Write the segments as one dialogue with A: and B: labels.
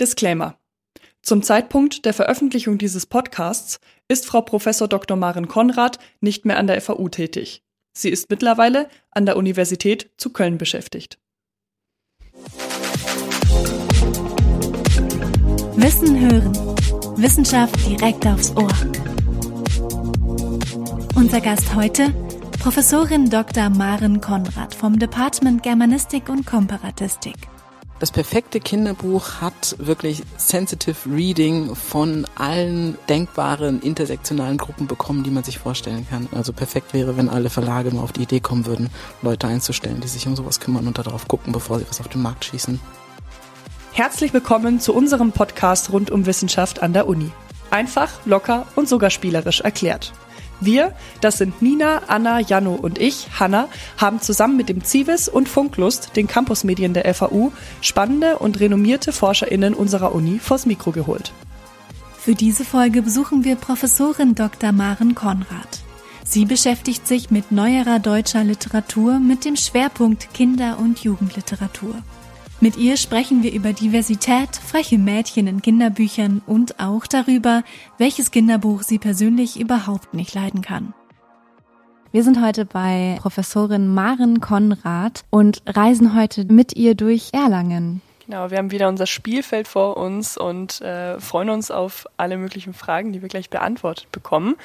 A: Disclaimer. Zum Zeitpunkt der Veröffentlichung dieses Podcasts ist Frau Prof. Dr. Maren Konrad nicht mehr an der FAU tätig. Sie ist mittlerweile an der Universität zu Köln beschäftigt.
B: Wissen hören. Wissenschaft direkt aufs Ohr. Unser Gast heute Professorin Dr. Maren Konrad vom Department Germanistik und Komparatistik.
C: Das perfekte Kinderbuch hat wirklich sensitive Reading von allen denkbaren intersektionalen Gruppen bekommen, die man sich vorstellen kann. Also perfekt wäre, wenn alle Verlage mal auf die Idee kommen würden, Leute einzustellen, die sich um sowas kümmern und darauf gucken, bevor sie was auf den Markt schießen.
A: Herzlich willkommen zu unserem Podcast rund um Wissenschaft an der Uni. Einfach, locker und sogar spielerisch erklärt. Wir, das sind Nina, Anna, Janno und ich, Hanna, haben zusammen mit dem Zivis und Funklust, den Campusmedien der FAU, spannende und renommierte ForscherInnen unserer Uni vors Mikro geholt.
B: Für diese Folge besuchen wir Professorin Dr. Maren Konrad. Sie beschäftigt sich mit neuerer deutscher Literatur mit dem Schwerpunkt Kinder- und Jugendliteratur. Mit ihr sprechen wir über Diversität, freche Mädchen in Kinderbüchern und auch darüber, welches Kinderbuch sie persönlich überhaupt nicht leiden kann. Wir sind heute bei Professorin Maren Konrad und reisen heute mit ihr durch Erlangen.
A: Genau, wir haben wieder unser Spielfeld vor uns und äh, freuen uns auf alle möglichen Fragen, die wir gleich beantwortet bekommen.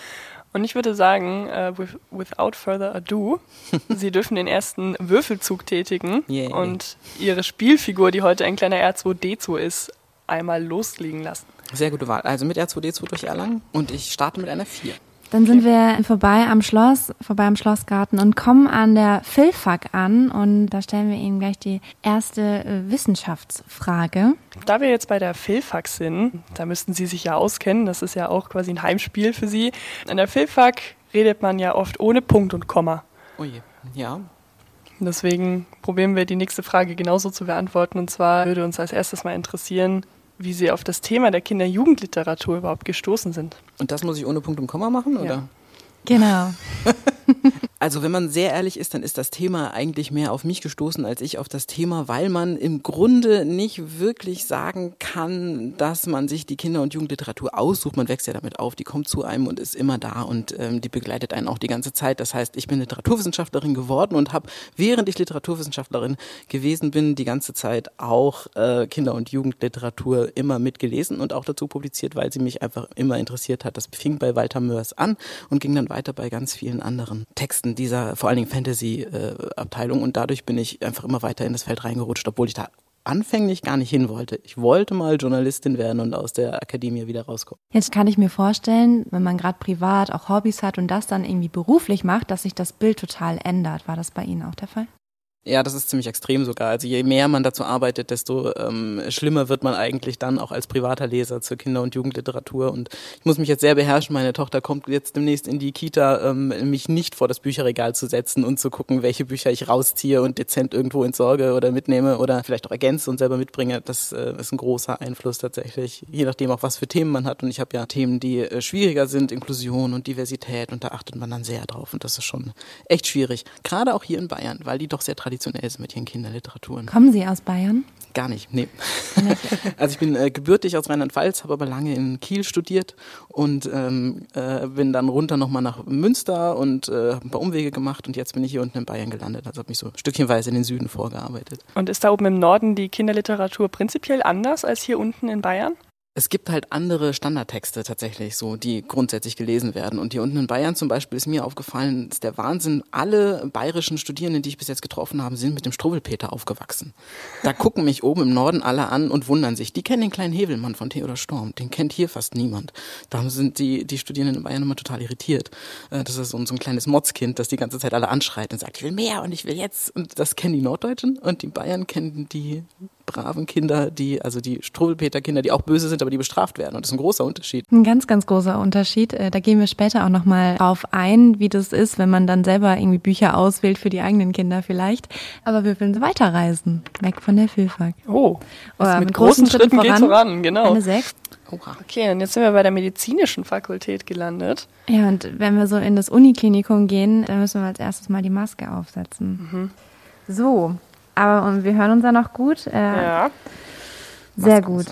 A: Und ich würde sagen, uh, with, without further ado, Sie dürfen den ersten Würfelzug tätigen yeah. und Ihre Spielfigur, die heute ein kleiner R2D2 ist, einmal loslegen lassen.
C: Sehr gute Wahl. Also mit R2D2 durch Erlangen und ich starte mit einer 4.
B: Dann sind wir vorbei am Schloss, vorbei am Schlossgarten und kommen an der Philfak an und da stellen wir Ihnen gleich die erste äh, Wissenschaftsfrage.
A: Da wir jetzt bei der Philfak sind, da müssten Sie sich ja auskennen, das ist ja auch quasi ein Heimspiel für Sie. An der Philfak redet man ja oft ohne Punkt und Komma.
C: Oh je, ja.
A: Deswegen probieren wir die nächste Frage genauso zu beantworten und zwar würde uns als erstes mal interessieren, wie Sie auf das Thema der Kinder-Jugendliteratur überhaupt gestoßen sind.
C: Und das muss ich ohne Punkt und Komma machen, oder? Ja.
B: Genau.
C: Also wenn man sehr ehrlich ist, dann ist das Thema eigentlich mehr auf mich gestoßen als ich auf das Thema, weil man im Grunde nicht wirklich sagen kann, dass man sich die Kinder- und Jugendliteratur aussucht. Man wächst ja damit auf, die kommt zu einem und ist immer da und ähm, die begleitet einen auch die ganze Zeit. Das heißt, ich bin Literaturwissenschaftlerin geworden und habe, während ich Literaturwissenschaftlerin gewesen bin, die ganze Zeit auch äh, Kinder- und Jugendliteratur immer mitgelesen und auch dazu publiziert, weil sie mich einfach immer interessiert hat. Das fing bei Walter Mörs an und ging dann weiter bei ganz vielen anderen Texten dieser vor allen Dingen Fantasy-Abteilung und dadurch bin ich einfach immer weiter in das Feld reingerutscht, obwohl ich da anfänglich gar nicht hin wollte. Ich wollte mal Journalistin werden und aus der Akademie wieder rauskommen.
B: Jetzt kann ich mir vorstellen, wenn man gerade privat auch Hobbys hat und das dann irgendwie beruflich macht, dass sich das Bild total ändert. War das bei Ihnen auch der Fall?
C: Ja, das ist ziemlich extrem sogar. Also je mehr man dazu arbeitet, desto ähm, schlimmer wird man eigentlich dann auch als privater Leser zur Kinder- und Jugendliteratur. Und ich muss mich jetzt sehr beherrschen. Meine Tochter kommt jetzt demnächst in die Kita, ähm, mich nicht vor das Bücherregal zu setzen und zu gucken, welche Bücher ich rausziehe und dezent irgendwo entsorge oder mitnehme oder vielleicht auch ergänze und selber mitbringe. Das äh, ist ein großer Einfluss tatsächlich. Je nachdem auch, was für Themen man hat. Und ich habe ja Themen, die äh, schwieriger sind, Inklusion und Diversität. Und da achtet man dann sehr drauf. Und das ist schon echt schwierig. Gerade auch hier in Bayern, weil die doch sehr traditionell traditionell ist mit ihren Kinderliteraturen.
B: Kommen Sie aus Bayern?
C: Gar nicht, nee. also ich bin äh, gebürtig aus Rheinland-Pfalz, habe aber lange in Kiel studiert und ähm, äh, bin dann runter nochmal nach Münster und äh, habe ein paar Umwege gemacht und jetzt bin ich hier unten in Bayern gelandet. Also habe mich so stückchenweise in den Süden vorgearbeitet.
A: Und ist da oben im Norden die Kinderliteratur prinzipiell anders als hier unten in Bayern?
C: Es gibt halt andere Standardtexte tatsächlich so, die grundsätzlich gelesen werden. Und hier unten in Bayern zum Beispiel ist mir aufgefallen, ist der Wahnsinn, alle bayerischen Studierenden, die ich bis jetzt getroffen habe, sind mit dem Struwwelpeter aufgewachsen. Da gucken mich oben im Norden alle an und wundern sich. Die kennen den kleinen Hebelmann von Theodor Storm. Den kennt hier fast niemand. Darum sind die, die Studierenden in Bayern immer total irritiert. Äh, das ist so ein kleines Motzkind, das die ganze Zeit alle anschreit und sagt, ich will mehr und ich will jetzt. Und das kennen die Norddeutschen und die Bayern kennen die braven Kinder, die, also die Struwelpeter-Kinder, die auch böse sind, aber die bestraft werden. Und das ist ein großer Unterschied.
B: Ein ganz, ganz großer Unterschied. Äh, da gehen wir später auch nochmal drauf ein, wie das ist, wenn man dann selber irgendwie Bücher auswählt für die eigenen Kinder vielleicht. Aber wir wollen weiterreisen. Weg von der Vielfalt.
A: Oh. Oder mit, mit großen, großen Schritten, Schritten geht's voran, genau.
B: Eine sechs.
A: Oha. Okay, und jetzt sind wir bei der medizinischen Fakultät gelandet.
B: Ja, und wenn wir so in das Uniklinikum gehen, dann müssen wir als erstes mal die Maske aufsetzen. Mhm. So, aber und wir hören uns ja noch gut.
A: Äh, ja.
B: Sehr gut.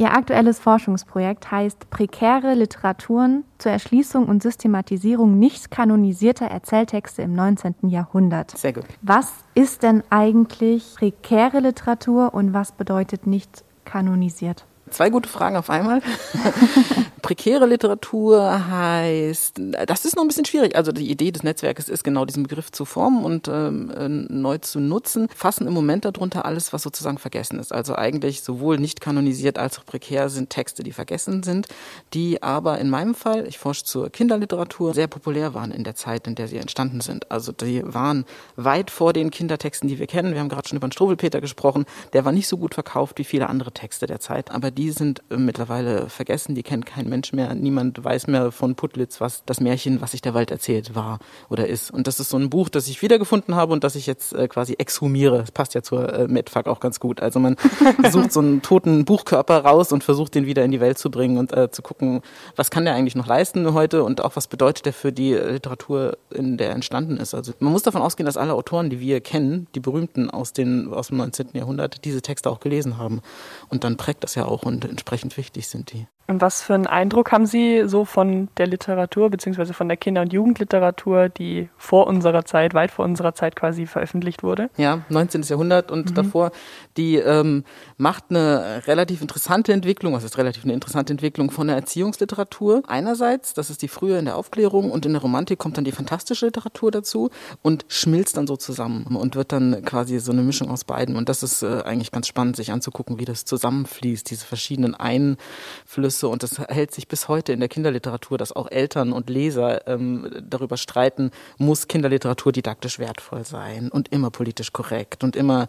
B: Ihr aktuelles Forschungsprojekt heißt Prekäre Literaturen zur Erschließung und Systematisierung nicht kanonisierter Erzähltexte im 19. Jahrhundert.
C: Sehr gut.
B: Was ist denn eigentlich prekäre Literatur und was bedeutet nicht kanonisiert?
C: Zwei gute Fragen auf einmal. Prekäre Literatur heißt, das ist noch ein bisschen schwierig. Also die Idee des Netzwerkes ist genau diesen Begriff zu formen und ähm, äh, neu zu nutzen. Fassen im Moment darunter alles, was sozusagen vergessen ist. Also eigentlich sowohl nicht kanonisiert als auch prekär sind Texte, die vergessen sind, die aber in meinem Fall, ich forsche zur Kinderliteratur, sehr populär waren in der Zeit, in der sie entstanden sind. Also die waren weit vor den Kindertexten, die wir kennen. Wir haben gerade schon über den Struwelpeter gesprochen. Der war nicht so gut verkauft wie viele andere Texte der Zeit, aber die sind äh, mittlerweile vergessen, die kennt kein Mensch mehr. Niemand weiß mehr von Putlitz, was das Märchen, was sich der Wald erzählt, war oder ist. Und das ist so ein Buch, das ich wiedergefunden habe und das ich jetzt äh, quasi exhumiere. Das passt ja zur äh, Medfuck auch ganz gut. Also man sucht so einen toten Buchkörper raus und versucht den wieder in die Welt zu bringen und äh, zu gucken, was kann der eigentlich noch leisten heute und auch was bedeutet der für die Literatur, in der entstanden ist. Also man muss davon ausgehen, dass alle Autoren, die wir kennen, die berühmten aus, den, aus dem 19. Jahrhundert, diese Texte auch gelesen haben. Und dann prägt das ja auch und entsprechend wichtig sind die.
A: Und was für einen Eindruck haben Sie so von der Literatur beziehungsweise von der Kinder- und Jugendliteratur, die vor unserer Zeit, weit vor unserer Zeit quasi veröffentlicht wurde?
C: Ja, 19. Jahrhundert und mhm. davor, die ähm, macht eine relativ interessante Entwicklung, was ist relativ eine interessante Entwicklung von der Erziehungsliteratur. Einerseits, das ist die frühe in der Aufklärung und in der Romantik kommt dann die fantastische Literatur dazu und schmilzt dann so zusammen und wird dann quasi so eine Mischung aus beiden. Und das ist äh, eigentlich ganz spannend, sich anzugucken, wie das zusammenfließt, diese verschiedenen Einflüsse Einflüsse und das hält sich bis heute in der Kinderliteratur, dass auch Eltern und Leser ähm, darüber streiten, muss Kinderliteratur didaktisch wertvoll sein und immer politisch korrekt und immer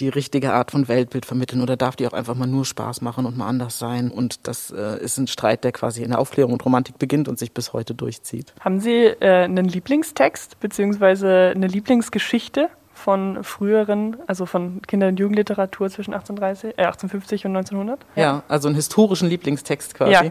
C: die richtige Art von Weltbild vermitteln oder darf die auch einfach mal nur Spaß machen und mal anders sein und das äh, ist ein Streit, der quasi in der Aufklärung und Romantik beginnt und sich bis heute durchzieht.
A: Haben Sie äh, einen Lieblingstext beziehungsweise eine Lieblingsgeschichte? Von früheren, also von Kinder- und Jugendliteratur zwischen 1830, äh, 1850 und 1900.
C: Ja. ja, also einen historischen Lieblingstext quasi.
A: Ja,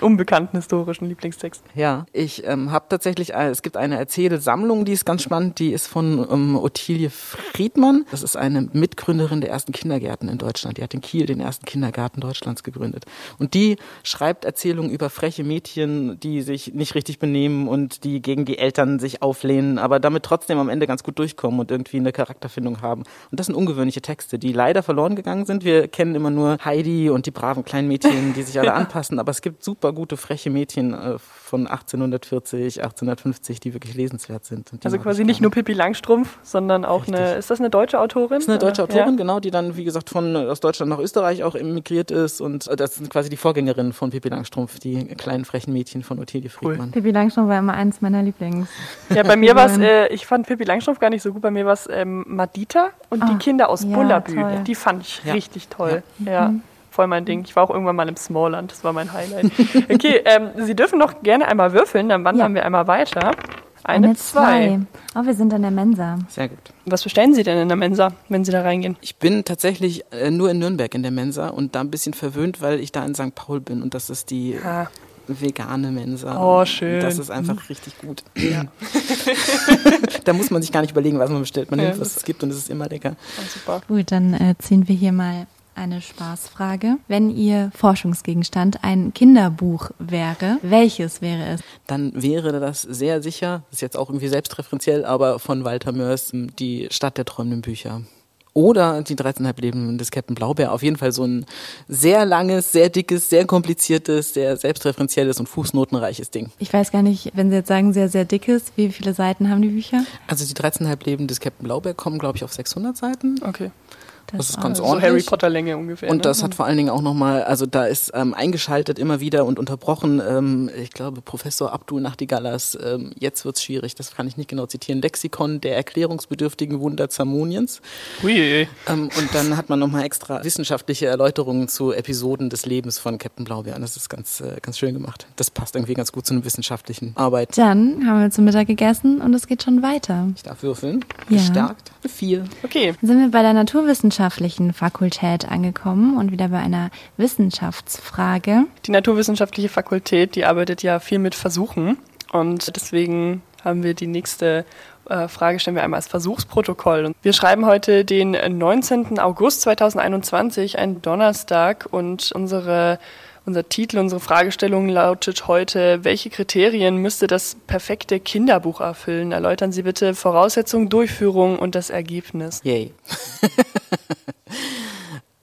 A: unbekannten historischen Lieblingstext.
C: Ja, ich ähm, habe tatsächlich, äh, es gibt eine Erzählsammlung, die ist ganz spannend, die ist von ähm, Ottilie Friedmann. Das ist eine Mitgründerin der ersten Kindergärten in Deutschland. Die hat in Kiel den ersten Kindergarten Deutschlands gegründet. Und die schreibt Erzählungen über freche Mädchen, die sich nicht richtig benehmen und die gegen die Eltern sich auflehnen, aber damit trotzdem am Ende ganz gut durchkommen und irgendwie eine Charakterfindung haben. Und das sind ungewöhnliche Texte, die leider verloren gegangen sind. Wir kennen immer nur Heidi und die braven kleinen Mädchen, die sich alle anpassen, aber es gibt super gute, freche Mädchen äh, von 1840, 1850, die wirklich lesenswert sind.
A: Also quasi nicht nur Pippi Langstrumpf, sondern auch Richtig. eine, ist das eine deutsche Autorin? Das
C: ist eine deutsche Autorin, ja. genau, die dann, wie gesagt, von aus Deutschland nach Österreich auch emigriert ist und äh, das sind quasi die Vorgängerin von Pippi Langstrumpf, die kleinen frechen Mädchen von Ottilie Friedmann.
B: Cool. Pippi Langstrumpf war immer eins meiner Lieblings.
A: Ja, bei mir war es, äh, ich fand Pippi Langstrumpf gar nicht so gut, bei mir war es ähm, Madita und oh, die Kinder aus ja, Bullerbühl. Die fand ich ja. richtig toll. Ja. ja. Mhm voll mein Ding. Ich war auch irgendwann mal im Smallland, das war mein Highlight. Okay, ähm, Sie dürfen noch gerne einmal würfeln, dann wandern ja. wir einmal weiter. Eine, Eine zwei.
B: zwei. Oh, wir sind in der Mensa.
C: Sehr gut.
A: Was bestellen Sie denn in der Mensa, wenn Sie da reingehen?
C: Ich bin tatsächlich äh, nur in Nürnberg in der Mensa und da ein bisschen verwöhnt, weil ich da in St. Paul bin und das ist die ah. Vegane Mensa.
A: Oh, schön.
C: Das ist einfach mhm. richtig gut. Ja. da muss man sich gar nicht überlegen, was man bestellt. Man ja, nimmt, was es gibt und es ist immer lecker.
B: Oh, super. Gut, dann äh, ziehen wir hier mal eine Spaßfrage. Wenn Ihr Forschungsgegenstand ein Kinderbuch wäre, welches wäre es?
C: Dann wäre das sehr sicher, das ist jetzt auch irgendwie selbstreferenziell, aber von Walter Mörs die Stadt der träumenden Bücher. Oder die 13,5 Leben des Captain Blaubeer. Auf jeden Fall so ein sehr langes, sehr dickes, sehr kompliziertes, sehr selbstreferenzielles und fußnotenreiches Ding.
B: Ich weiß gar nicht, wenn Sie jetzt sagen, sehr, sehr dickes, wie viele Seiten haben die Bücher?
C: Also die 13,5 Leben des Captain Blaubeer kommen, glaube ich, auf 600 Seiten.
A: Okay.
C: Das, das ist ganz
A: so
C: ordentlich.
A: Harry Potter Länge ungefähr.
C: Und das ne? hat vor allen Dingen auch nochmal, also da ist ähm, eingeschaltet immer wieder und unterbrochen, ähm, ich glaube, Professor Abdul Nachtigallas, ähm, jetzt wird's schwierig, das kann ich nicht genau zitieren, Lexikon der erklärungsbedürftigen Wunder Zamoniens.
A: Ui.
C: Ähm, und dann hat man nochmal extra wissenschaftliche Erläuterungen zu Episoden des Lebens von Captain Blaubeer. Das ist ganz, äh, ganz schön gemacht. Das passt irgendwie ganz gut zu einer wissenschaftlichen Arbeit.
B: Dann haben wir zum Mittag gegessen und es geht schon weiter.
C: Ich darf würfeln. Ja. Gestärkt. Vier.
A: Okay.
B: Dann sind wir bei der Naturwissenschaft naturwissenschaftlichen Fakultät angekommen und wieder bei einer Wissenschaftsfrage.
A: Die naturwissenschaftliche Fakultät, die arbeitet ja viel mit Versuchen und deswegen haben wir die nächste äh, Frage stellen wir einmal als Versuchsprotokoll. Wir schreiben heute den 19. August 2021, ein Donnerstag, und unsere unser Titel, unsere Fragestellung lautet heute, welche Kriterien müsste das perfekte Kinderbuch erfüllen? Erläutern Sie bitte Voraussetzung, Durchführung und das Ergebnis.
C: Yay.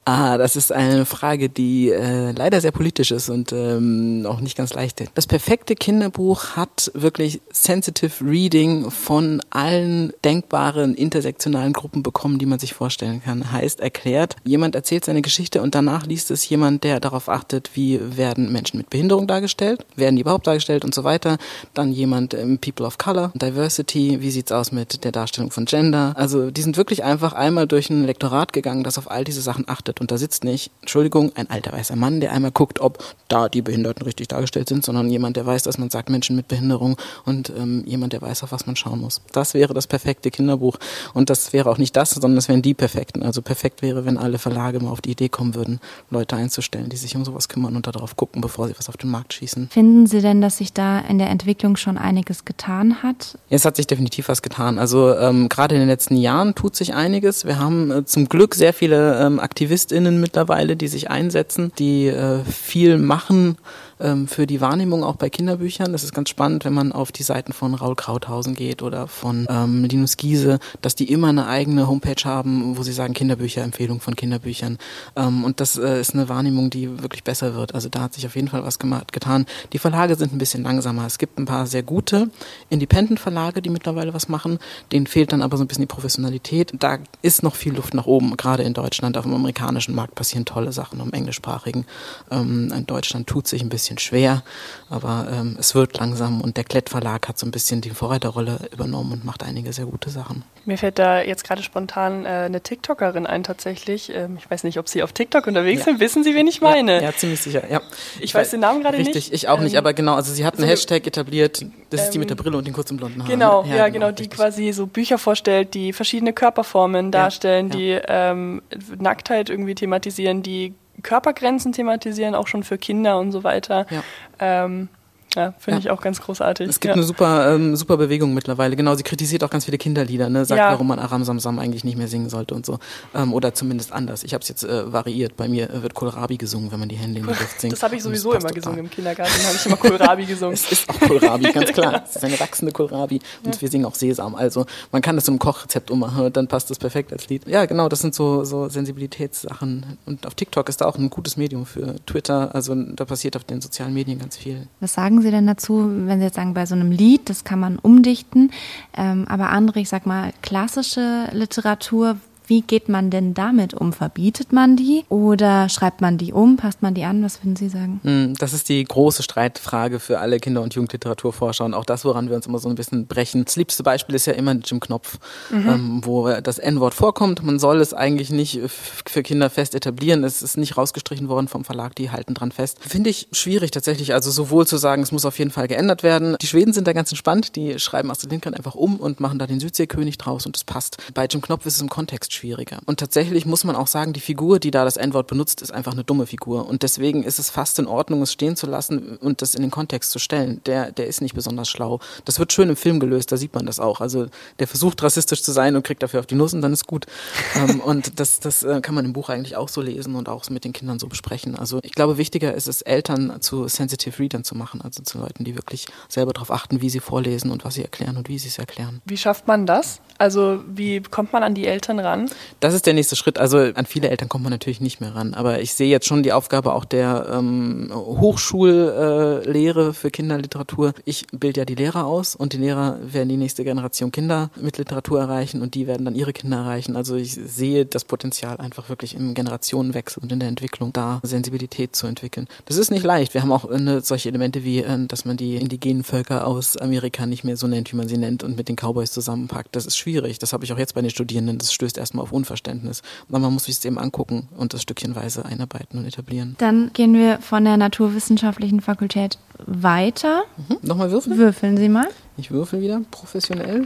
C: Ah, das ist eine Frage, die äh, leider sehr politisch ist und ähm, auch nicht ganz leicht. Das perfekte Kinderbuch hat wirklich sensitive Reading von allen denkbaren intersektionalen Gruppen bekommen, die man sich vorstellen kann. Heißt erklärt, jemand erzählt seine Geschichte und danach liest es jemand, der darauf achtet, wie werden Menschen mit Behinderung dargestellt, werden die überhaupt dargestellt und so weiter. Dann jemand ähm, People of Color, Diversity, wie sieht's aus mit der Darstellung von Gender. Also die sind wirklich einfach einmal durch ein Lektorat gegangen, das auf all diese Sachen achtet beobachtet und da sitzt nicht, Entschuldigung, ein alter weißer Mann, der einmal guckt, ob da die Behinderten richtig dargestellt sind, sondern jemand, der weiß, dass man sagt Menschen mit Behinderung und ähm, jemand, der weiß, auf was man schauen muss. Das wäre das perfekte Kinderbuch und das wäre auch nicht das, sondern das wären die perfekten. Also perfekt wäre, wenn alle Verlage mal auf die Idee kommen würden, Leute einzustellen, die sich um sowas kümmern und darauf gucken, bevor sie was auf den Markt schießen.
B: Finden Sie denn, dass sich da in der Entwicklung schon einiges getan hat?
C: Es hat sich definitiv was getan. Also ähm, gerade in den letzten Jahren tut sich einiges. Wir haben äh, zum Glück sehr viele ähm, Aktivisten JuristInnen mittlerweile, die sich einsetzen, die äh, viel machen ähm, für die Wahrnehmung auch bei Kinderbüchern. Das ist ganz spannend, wenn man auf die Seiten von Raul Krauthausen geht oder von ähm, Linus Giese, dass die immer eine eigene Homepage haben, wo sie sagen Kinderbücher, Empfehlung von Kinderbüchern. Ähm, und das äh, ist eine Wahrnehmung, die wirklich besser wird. Also da hat sich auf jeden Fall was gemacht, getan. Die Verlage sind ein bisschen langsamer. Es gibt ein paar sehr gute Independent-Verlage, die mittlerweile was machen. Denen fehlt dann aber so ein bisschen die Professionalität. Da ist noch viel Luft nach oben, gerade in Deutschland. Auf dem amerikanischen Markt passieren tolle Sachen, im englischsprachigen. Ähm, in Deutschland tut sich ein bisschen schwer, aber ähm, es wird langsam und der Klett Verlag hat so ein bisschen die Vorreiterrolle übernommen und macht einige sehr gute Sachen.
A: Mir fällt da jetzt gerade spontan äh, eine TikTokerin ein tatsächlich. Ähm, ich weiß nicht, ob Sie auf TikTok unterwegs ja. sind. Wissen Sie, wen ich meine?
C: Ja, ja ziemlich sicher. Ja.
A: Ich, ich weiß den Namen gerade
C: nicht.
A: Richtig,
C: ich auch nicht, ähm, aber genau. Also sie hat einen also, Hashtag etabliert. Das ist die mit der ähm, Brille und den kurzen blonden Haaren.
A: Genau, ja, ja genau, genau die quasi so Bücher vorstellt, die verschiedene Körperformen darstellen, die ähm, Nacktheit irgendwie thematisieren, die Körpergrenzen thematisieren, auch schon für Kinder und so weiter. Ja. Ähm, ja, finde ja. ich auch ganz großartig.
C: Es gibt
A: ja.
C: eine super, ähm, super Bewegung mittlerweile. Genau, sie kritisiert auch ganz viele Kinderlieder, ne? sagt, ja. warum man Aram Samsam eigentlich nicht mehr singen sollte und so. Ähm, oder zumindest anders. Ich habe es jetzt äh, variiert. Bei mir wird Kohlrabi gesungen, wenn man die Hände in die Luft singt.
A: Das habe ich sowieso immer total. gesungen im Kindergarten. habe ich immer Kohlrabi gesungen.
C: es ist auch Kohlrabi, ganz klar. Es ist eine wachsende Kohlrabi. Und wir singen auch Sesam. Also man kann das so einem Kochrezept ummachen und dann passt das perfekt als Lied. Ja, genau, das sind so, so Sensibilitätssachen. Und auf TikTok ist da auch ein gutes Medium für Twitter. Also da passiert auf den sozialen Medien ganz viel.
B: Was sagen Sie denn dazu, wenn Sie jetzt sagen, bei so einem Lied, das kann man umdichten, ähm, aber andere, ich sag mal, klassische Literatur, wie geht man denn damit um? Verbietet man die oder schreibt man die um? Passt man die an? Was würden Sie sagen?
C: Hm, das ist die große Streitfrage für alle Kinder- und Jugendliteraturforscher und auch das, woran wir uns immer so ein bisschen brechen. Das liebste Beispiel ist ja immer Jim Knopf, mhm. ähm, wo das N-Wort vorkommt. Man soll es eigentlich nicht für Kinder fest etablieren. Es ist nicht rausgestrichen worden vom Verlag, die halten dran fest. Finde ich schwierig tatsächlich. Also sowohl zu sagen, es muss auf jeden Fall geändert werden. Die Schweden sind da ganz entspannt. Die schreiben Astrid Lindgren einfach um und machen da den Südseekönig draus und es passt. Bei Jim Knopf ist es im Kontext schwieriger. Und tatsächlich muss man auch sagen, die Figur, die da das N-Wort benutzt, ist einfach eine dumme Figur. Und deswegen ist es fast in Ordnung, es stehen zu lassen und das in den Kontext zu stellen. Der, der ist nicht besonders schlau. Das wird schön im Film gelöst, da sieht man das auch. Also der versucht rassistisch zu sein und kriegt dafür auf die Nuss und dann ist gut. ähm, und das, das äh, kann man im Buch eigentlich auch so lesen und auch mit den Kindern so besprechen. Also ich glaube, wichtiger ist es, Eltern zu Sensitive Readern zu machen, also zu Leuten, die wirklich selber darauf achten, wie sie vorlesen und was sie erklären und wie sie es erklären.
A: Wie schafft man das? Also wie kommt man an die Eltern ran?
C: Das ist der nächste Schritt. Also an viele Eltern kommt man natürlich nicht mehr ran. Aber ich sehe jetzt schon die Aufgabe auch der ähm, Hochschullehre äh, für Kinderliteratur. Ich bilde ja die Lehrer aus und die Lehrer werden die nächste Generation Kinder mit Literatur erreichen und die werden dann ihre Kinder erreichen. Also ich sehe das Potenzial einfach wirklich im Generationenwechsel und in der Entwicklung da Sensibilität zu entwickeln. Das ist nicht leicht. Wir haben auch eine, solche Elemente wie, äh, dass man die indigenen Völker aus Amerika nicht mehr so nennt, wie man sie nennt und mit den Cowboys zusammenpackt. Das ist schwierig. Das habe ich auch jetzt bei den Studierenden. Das stößt erstmal auf Unverständnis. Aber man muss sich es eben angucken und das stückchenweise einarbeiten und etablieren.
B: Dann gehen wir von der Naturwissenschaftlichen Fakultät weiter.
C: Mhm. Nochmal würfeln?
B: Würfeln Sie mal.
C: Ich würfel wieder, professionell.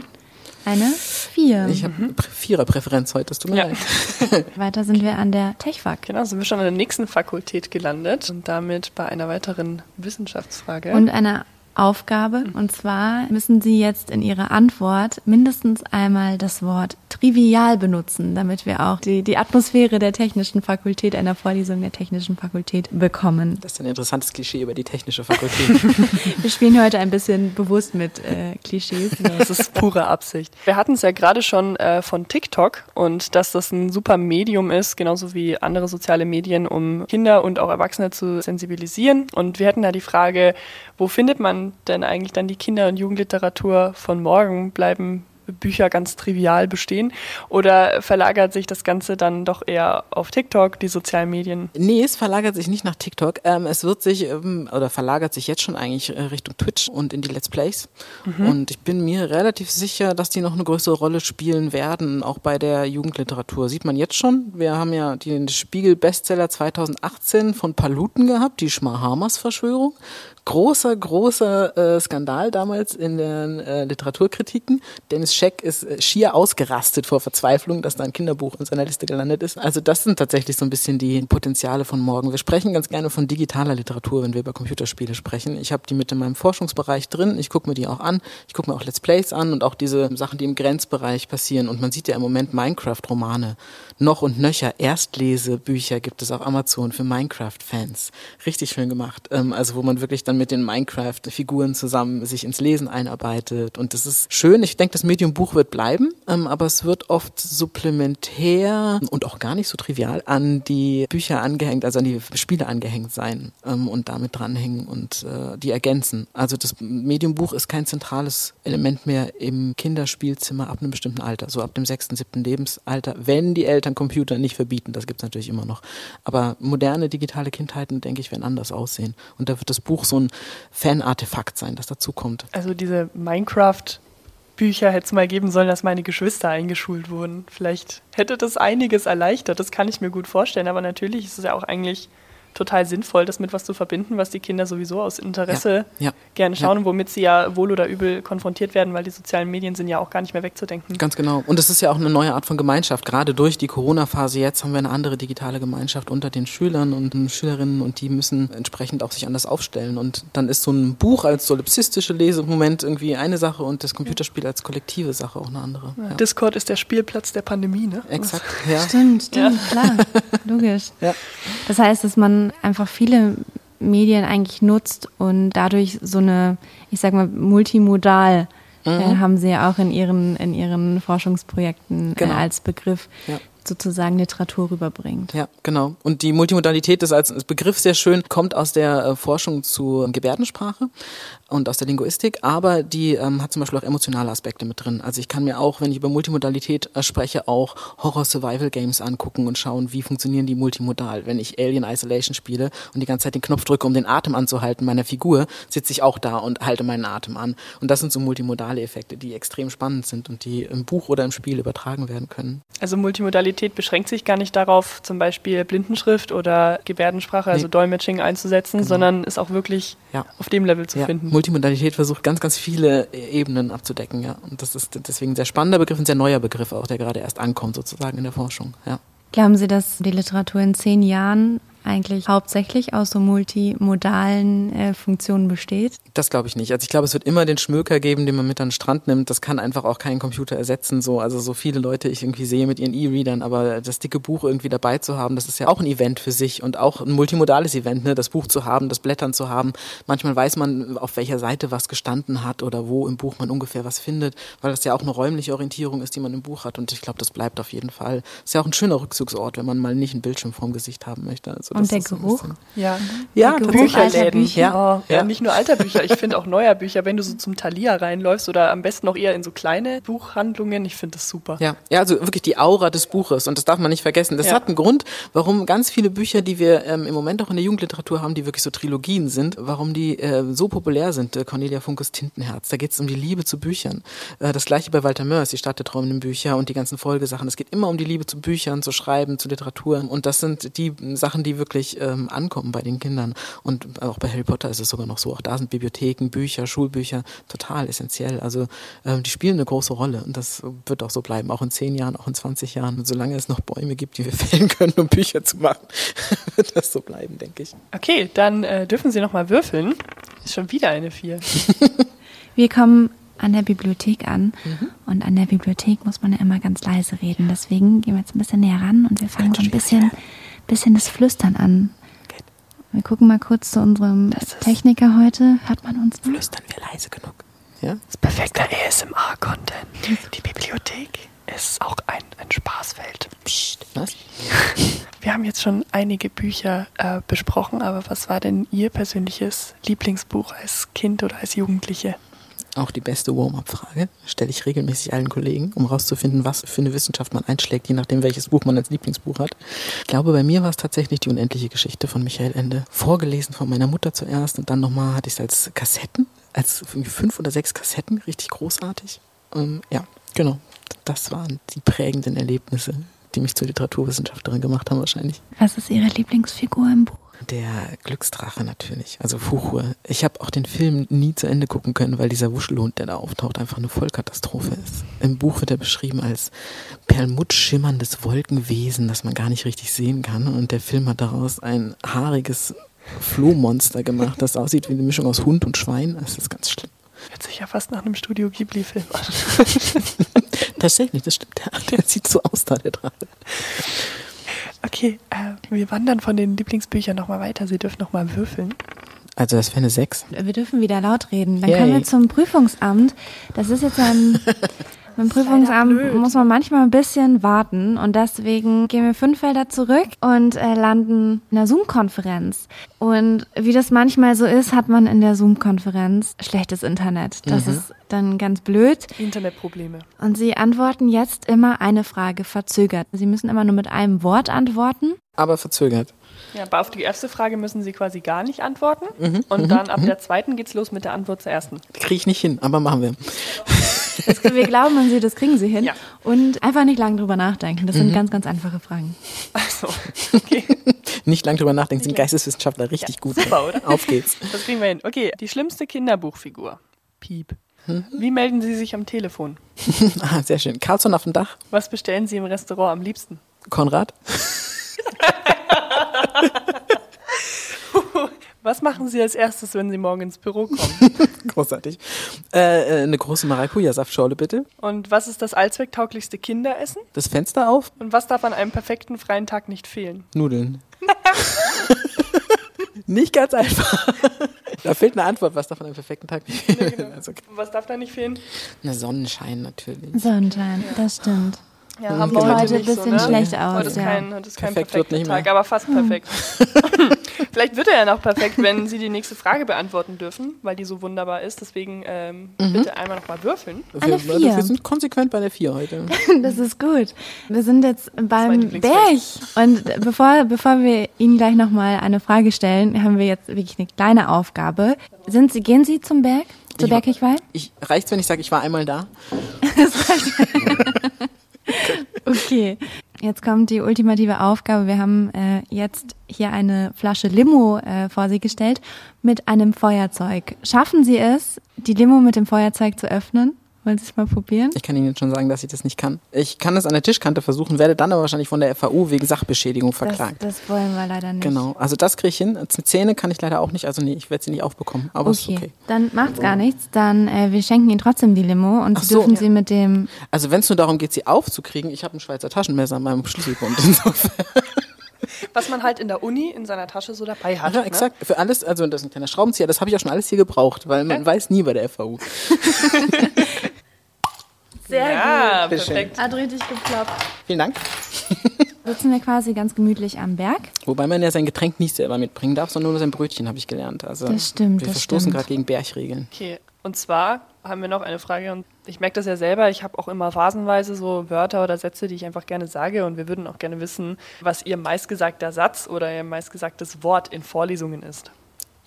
B: Eine Vier.
C: Ich habe mhm. Viererpräferenz heute, das tut mir ja.
B: leid. Weiter sind wir an der TechFak.
A: Genau, sind wir schon an der nächsten Fakultät gelandet und damit bei einer weiteren Wissenschaftsfrage.
B: Und einer Aufgabe. Und zwar müssen Sie jetzt in Ihrer Antwort mindestens einmal das Wort trivial benutzen, damit wir auch die, die Atmosphäre der Technischen Fakultät, einer Vorlesung der Technischen Fakultät bekommen.
C: Das ist ein interessantes Klischee über die Technische Fakultät.
B: wir spielen heute ein bisschen bewusst mit äh, Klischees.
A: Das ist pure Absicht. Wir hatten es ja gerade schon äh, von TikTok und dass das ein super Medium ist, genauso wie andere soziale Medien, um Kinder und auch Erwachsene zu sensibilisieren. Und wir hatten da die Frage, wo findet man denn eigentlich dann die Kinder- und Jugendliteratur von morgen? Bleiben Bücher ganz trivial bestehen? Oder verlagert sich das Ganze dann doch eher auf TikTok, die sozialen Medien?
C: Nee, es verlagert sich nicht nach TikTok. Ähm, es wird sich ähm, oder verlagert sich jetzt schon eigentlich äh, Richtung Twitch und in die Let's Plays. Mhm. Und ich bin mir relativ sicher, dass die noch eine größere Rolle spielen werden, auch bei der Jugendliteratur. Sieht man jetzt schon. Wir haben ja den Spiegel-Bestseller 2018 von Paluten gehabt, die Schmahamas-Verschwörung großer, großer äh, Skandal damals in den äh, Literaturkritiken. Dennis Scheck ist äh, schier ausgerastet vor Verzweiflung, dass da ein Kinderbuch in seiner Liste gelandet ist. Also das sind tatsächlich so ein bisschen die Potenziale von morgen. Wir sprechen ganz gerne von digitaler Literatur, wenn wir über Computerspiele sprechen. Ich habe die mit in meinem Forschungsbereich drin. Ich gucke mir die auch an. Ich gucke mir auch Let's Plays an und auch diese Sachen, die im Grenzbereich passieren. Und man sieht ja im Moment Minecraft-Romane. Noch und nöcher Erstlesebücher gibt es auf Amazon für Minecraft-Fans. Richtig schön gemacht. Ähm, also wo man wirklich dann mit den Minecraft-Figuren zusammen sich ins Lesen einarbeitet. Und das ist schön. Ich denke, das Medium Buch wird bleiben, ähm, aber es wird oft supplementär und auch gar nicht so trivial an die Bücher angehängt, also an die Spiele angehängt sein ähm, und damit dranhängen und äh, die ergänzen. Also das Medium Buch ist kein zentrales Element mehr im Kinderspielzimmer ab einem bestimmten Alter, so ab dem sechsten, siebten Lebensalter, wenn die Eltern Computer nicht verbieten. Das gibt es natürlich immer noch. Aber moderne digitale Kindheiten, denke ich, werden anders aussehen. Und da wird das Buch so ein Fan-Artefakt sein, das dazukommt.
A: Also diese Minecraft- Bücher hätte es mal geben sollen, dass meine Geschwister eingeschult wurden. Vielleicht hätte das einiges erleichtert, das kann ich mir gut vorstellen. Aber natürlich ist es ja auch eigentlich total sinnvoll, das mit was zu verbinden, was die Kinder sowieso aus Interesse ja, ja, gerne schauen ja. und womit sie ja wohl oder übel konfrontiert werden, weil die sozialen Medien sind ja auch gar nicht mehr wegzudenken.
C: Ganz genau. Und es ist ja auch eine neue Art von Gemeinschaft. Gerade durch die Corona-Phase jetzt haben wir eine andere digitale Gemeinschaft unter den Schülern und Schülerinnen und die müssen entsprechend auch sich anders aufstellen. Und dann ist so ein Buch als solipsistische Lesemoment irgendwie eine Sache und das Computerspiel als kollektive Sache auch eine andere.
A: Discord ist der Spielplatz der Pandemie, ne?
C: Exakt, ja.
B: Stimmt, stimmt, klar. Logisch. Ja. Das heißt, dass man einfach viele Medien eigentlich nutzt und dadurch so eine, ich sag mal, multimodal äh, mhm. äh, haben sie ja auch in ihren, in ihren Forschungsprojekten äh, genau. äh, als Begriff. Ja sozusagen Literatur rüberbringt.
C: Ja, genau. Und die Multimodalität ist als Begriff sehr schön, kommt aus der äh, Forschung zur Gebärdensprache und aus der Linguistik, aber die ähm, hat zum Beispiel auch emotionale Aspekte mit drin. Also ich kann mir auch, wenn ich über Multimodalität äh, spreche, auch Horror-Survival-Games angucken und schauen, wie funktionieren die multimodal. Wenn ich Alien Isolation spiele und die ganze Zeit den Knopf drücke, um den Atem anzuhalten meiner Figur, sitze ich auch da und halte meinen Atem an. Und das sind so multimodale Effekte, die extrem spannend sind und die im Buch oder im Spiel übertragen werden können.
A: Also Multimodalität beschränkt sich gar nicht darauf, zum Beispiel Blindenschrift oder Gebärdensprache, also nee. Dolmetsching einzusetzen, genau. sondern ist auch wirklich ja. auf dem Level zu ja. finden.
C: Multimodalität versucht ganz, ganz viele Ebenen abzudecken, ja. Und das ist deswegen ein sehr spannender Begriff, ein sehr neuer Begriff auch, der gerade erst ankommt sozusagen in der Forschung, ja.
B: Glauben Sie, dass die Literatur in zehn Jahren eigentlich hauptsächlich aus so multimodalen äh, Funktionen besteht?
C: Das glaube ich nicht. Also ich glaube, es wird immer den Schmöker geben, den man mit an den Strand nimmt. Das kann einfach auch kein Computer ersetzen. So, also so viele Leute ich irgendwie sehe mit ihren E-Readern, aber das dicke Buch irgendwie dabei zu haben, das ist ja auch ein Event für sich und auch ein multimodales Event, ne? das Buch zu haben, das Blättern zu haben. Manchmal weiß man, auf welcher Seite was gestanden hat oder wo im Buch man ungefähr was findet, weil das ja auch eine räumliche Orientierung ist, die man im Buch hat. Und ich glaube, das bleibt auf jeden Fall. Ist ja auch ein schöner Rückzugsort, wenn man mal nicht einen Bildschirm vorm Gesicht haben möchte. Also
B: und der Geruch?
A: Ja, ja Bücherläden. Ja. Oh, ja. nicht nur alter Bücher, ich finde auch neuer Bücher, wenn du so zum Thalia reinläufst oder am besten noch eher in so kleine Buchhandlungen, ich finde das super.
C: Ja. ja, also wirklich die Aura des Buches und das darf man nicht vergessen. Das ja. hat einen Grund, warum ganz viele Bücher, die wir ähm, im Moment auch in der Jugendliteratur haben, die wirklich so Trilogien sind, warum die äh, so populär sind. Äh, Cornelia Funkes Tintenherz, da geht es um die Liebe zu Büchern. Äh, das gleiche bei Walter Mörs, die Stadt der träumenden Bücher und die ganzen Folgesachen. Es geht immer um die Liebe zu Büchern, zu Schreiben, zu Literatur und das sind die Sachen, die wirklich ähm, ankommen bei den Kindern. Und auch bei Harry Potter ist es sogar noch so. Auch da sind Bibliotheken, Bücher, Schulbücher total essentiell. Also äh, die spielen eine große Rolle und das wird auch so bleiben, auch in zehn Jahren, auch in 20 Jahren. Und solange es noch Bäume gibt, die wir fällen können, um Bücher zu machen, wird das so bleiben, denke ich.
A: Okay, dann äh, dürfen Sie nochmal würfeln. Ist schon wieder eine 4.
B: Wir kommen an der Bibliothek an und an der Bibliothek muss man ja immer ganz leise reden. Deswegen gehen wir jetzt ein bisschen näher ran und wir fangen so ein bisschen, bisschen das Flüstern an. Wir gucken mal kurz zu unserem Techniker heute. Hört man uns? noch?
C: Flüstern wir leise genug. Ja?
A: Das ist perfekter ASMR-Content. Die Bibliothek ist auch ein, ein Spaßfeld.
C: Psst. Was?
A: Wir haben jetzt schon einige Bücher äh, besprochen, aber was war denn Ihr persönliches Lieblingsbuch als Kind oder als Jugendliche?
C: Auch die beste Warm-up-Frage stelle ich regelmäßig allen Kollegen, um herauszufinden, was für eine Wissenschaft man einschlägt, je nachdem, welches Buch man als Lieblingsbuch hat. Ich glaube, bei mir war es tatsächlich die unendliche Geschichte von Michael Ende. Vorgelesen von meiner Mutter zuerst und dann nochmal hatte ich es als Kassetten, als fünf oder sechs Kassetten, richtig großartig. Ähm, ja, genau. Das waren die prägenden Erlebnisse, die mich zur Literaturwissenschaftlerin gemacht haben wahrscheinlich.
B: Was ist Ihre Lieblingsfigur im Buch?
C: Der Glücksdrache natürlich, also Fuchur. Ich habe auch den Film nie zu Ende gucken können, weil dieser Wuschelhund, der da auftaucht, einfach eine Vollkatastrophe ist. Im Buch wird er beschrieben als perlmuttschimmerndes Wolkenwesen, das man gar nicht richtig sehen kann. Und der Film hat daraus ein haariges Flohmonster gemacht, das aussieht wie eine Mischung aus Hund und Schwein. Das ist ganz schlimm.
A: Hört sich ja fast nach einem Studio Ghibli-Film an.
C: Tatsächlich, das stimmt. Der, der sieht so aus da, der Drache.
A: Okay, äh, wir wandern von den Lieblingsbüchern nochmal weiter. Sie dürfen nochmal würfeln.
C: Also das wäre eine 6.
B: Wir dürfen wieder laut reden. Dann
C: Yay.
B: kommen wir zum Prüfungsamt. Das ist jetzt ein. Beim Prüfungsamt muss man manchmal ein bisschen warten und deswegen gehen wir fünf Felder zurück und äh, landen in einer Zoom-Konferenz. Und wie das manchmal so ist, hat man in der Zoom-Konferenz schlechtes Internet. Das ist dann ganz blöd.
A: Internetprobleme.
B: Und Sie antworten jetzt immer eine Frage verzögert. Sie müssen immer nur mit einem Wort antworten.
C: Aber verzögert.
A: Ja, aber auf die erste Frage müssen Sie quasi gar nicht antworten. Und dann ab der zweiten geht's los mit der Antwort zur ersten.
C: Kriege ich nicht hin, aber machen wir.
B: Das, wir glauben an Sie, das kriegen Sie hin.
A: Ja.
B: Und einfach nicht lange drüber nachdenken. Das sind ganz, ganz einfache Fragen.
A: Also, okay.
C: Nicht lang drüber nachdenken, sind Geisteswissenschaftler richtig gut.
A: super, oder?
C: Auf geht's.
A: Das kriegen wir hin. Okay, die schlimmste Kinderbuchfigur. Piep. Wie melden Sie sich am Telefon?
C: Ah, sehr schön. Carlson auf dem Dach.
A: Was bestellen Sie im Restaurant am liebsten?
C: Konrad.
A: Was machen Sie als erstes, wenn Sie morgen ins Büro kommen?
C: Großartig. Äh, äh, eine große Maracuja-Saftschorle bitte.
A: Und was ist das allzwecktauglichste Kinderessen?
C: Das Fenster auf.
A: Und was darf an einem perfekten freien Tag nicht fehlen?
C: Nudeln. nicht ganz einfach. da fehlt eine Antwort. Was darf an einem perfekten Tag nicht fehlen? Also, okay.
A: Und was darf da nicht fehlen?
C: Na, Sonnenschein natürlich.
B: Sonnenschein, das stimmt.
A: Ja,
C: haben
B: wir heute ein bisschen
A: so, ne?
B: schlecht aus,
A: Heute ist
B: ja.
A: kein, heute ist kein
C: Perfekt wird
A: perfekter
C: nicht
A: Tag,
C: mehr.
A: aber fast perfekt. Vielleicht wird er ja noch perfekt, wenn Sie die nächste Frage beantworten dürfen, weil die so wunderbar ist. Deswegen ähm, bitte einmal nochmal würfeln.
B: Eine
C: wir,
B: Vier.
C: wir sind konsequent bei der 4 heute.
B: Das ist gut. Wir sind jetzt beim. Berg. Und bevor, bevor wir Ihnen gleich nochmal eine Frage stellen, haben wir jetzt wirklich eine kleine Aufgabe. Sind Sie, gehen Sie zum Berg? Zur
C: Ich war-
B: Bergigwall?
C: Ich, reicht's, wenn ich sage, ich war einmal da?
B: Okay. Jetzt kommt die ultimative Aufgabe. Wir haben äh, jetzt hier eine Flasche Limo äh, vor Sie gestellt mit einem Feuerzeug. Schaffen Sie es, die Limo mit dem Feuerzeug zu öffnen? Wollen Sie es mal probieren?
C: Ich kann Ihnen jetzt schon sagen, dass ich das nicht kann. Ich kann es an der Tischkante versuchen, werde dann aber wahrscheinlich von der FAU wegen Sachbeschädigung
B: Das,
C: verklagt.
B: das wollen wir leider nicht.
C: Genau, also das kriege ich hin. Zähne kann ich leider auch nicht, also nee, ich werde sie nicht aufbekommen, aber ist
B: Okay.
C: okay.
B: dann macht's gar nichts. Dann äh, wir schenken Ihnen trotzdem die Limo und
C: Ach
B: Sie
C: so.
B: dürfen sie mit dem
C: Also wenn es nur darum geht, sie aufzukriegen, ich habe ein Schweizer Taschenmesser an meinem Schlüsselbund. Insofern.
A: Was man halt in der Uni in seiner Tasche so dabei hat.
C: Ja,
A: ne?
C: exakt. Für alles, also das ist ein kleiner Schraubenzieher, das habe ich auch schon alles hier gebraucht, weil man weiß nie bei der FAU.
B: sehr
A: Ja,
C: Bitteschön.
A: perfekt.
B: Hat richtig geklappt.
C: Vielen Dank.
B: Sitzen wir quasi ganz gemütlich am Berg.
C: Wobei man ja sein Getränk nicht selber mitbringen darf, sondern nur sein Brötchen, habe ich gelernt. Also
B: Das stimmt,
C: Wir
B: das
C: verstoßen gerade gegen Bergregeln.
A: Okay, und zwar haben wir noch eine Frage und ich merke das ja selber, ich habe auch immer phasenweise so Wörter oder Sätze, die ich einfach gerne sage und wir würden auch gerne wissen, was Ihr meistgesagter Satz oder Ihr meistgesagtes Wort in Vorlesungen ist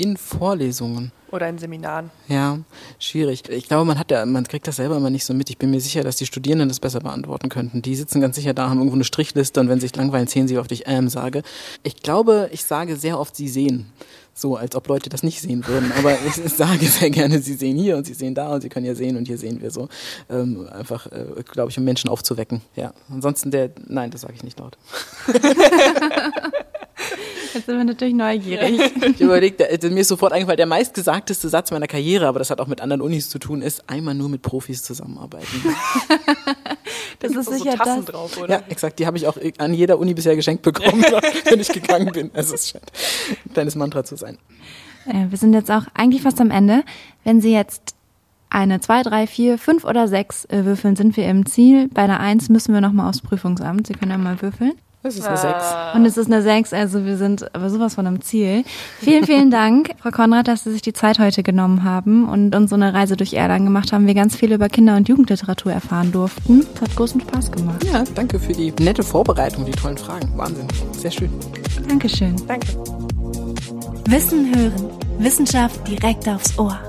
C: In Vorlesungen.
A: oder in Seminaren.
C: Ja, schwierig. Ich glaube, man hat ja, man kriegt das selber immer nicht so mit. Ich bin mir sicher, dass die Studierenden das besser beantworten könnten. Die sitzen ganz sicher da, haben irgendwo eine Strichliste und wenn sie sich langweilen, zählen sie, wie oft ich ähm sage. Ich glaube, ich sage sehr oft, sie sehen. So, als ob Leute das nicht sehen würden. Aber ich sage sehr gerne, sie sehen hier und sie sehen da und sie können ja sehen und hier sehen wir so. Ähm, einfach, äh, glaube ich, um Menschen aufzuwecken. Ja. Ansonsten der, nein, das sage ich nicht laut.
B: Jetzt sind wir natürlich neugierig.
C: Ich überlegte, also mir ist sofort eingefallen, der meistgesagteste Satz meiner Karriere, aber das hat auch mit anderen Unis zu tun, ist einmal nur mit Profis zusammenarbeiten.
B: Das ist
A: so
B: sicher
A: Tassen
B: das.
A: drauf, oder?
C: Ja, exakt. Die habe ich auch an jeder Uni bisher geschenkt bekommen, wenn ich gegangen bin. Also es scheint ein kleines Mantra zu sein.
B: Äh, Wir sind jetzt auch eigentlich fast am Ende. Wenn Sie jetzt eine, zwei, drei, vier, fünf oder sechs äh, würfeln, sind wir im Ziel. Bei einer Eins müssen wir nochmal aufs Prüfungsamt. Sie können ja mal würfeln.
C: Das ist eine Sechs.
B: Und es ist eine Sechs, also wir sind aber sowas von am Ziel. Vielen, vielen Dank, Frau Konrad, dass Sie sich die Zeit heute genommen haben und uns so eine Reise durch Erlangen gemacht haben. Wir ganz viel über Kinder- und Jugendliteratur erfahren durften. Es hat großen Spaß gemacht.
C: Ja, danke für die nette Vorbereitung, die tollen Fragen. Wahnsinn. Sehr schön.
B: Dankeschön.
A: Danke.
D: Wissen hören. Wissenschaft direkt aufs Ohr.